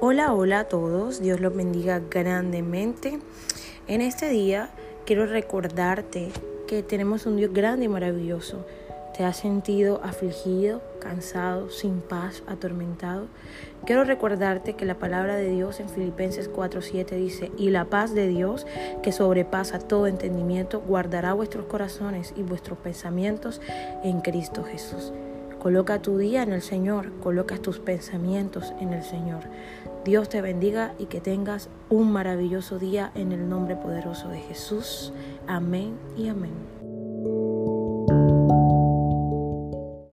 Hola, hola a todos, Dios los bendiga grandemente. En este día quiero recordarte que tenemos un Dios grande y maravilloso. ¿Te has sentido afligido, cansado, sin paz, atormentado? Quiero recordarte que la palabra de Dios en Filipenses 4:7 dice, y la paz de Dios, que sobrepasa todo entendimiento, guardará vuestros corazones y vuestros pensamientos en Cristo Jesús. Coloca tu día en el Señor, coloca tus pensamientos en el Señor. Dios te bendiga y que tengas un maravilloso día en el nombre poderoso de Jesús. Amén y amén.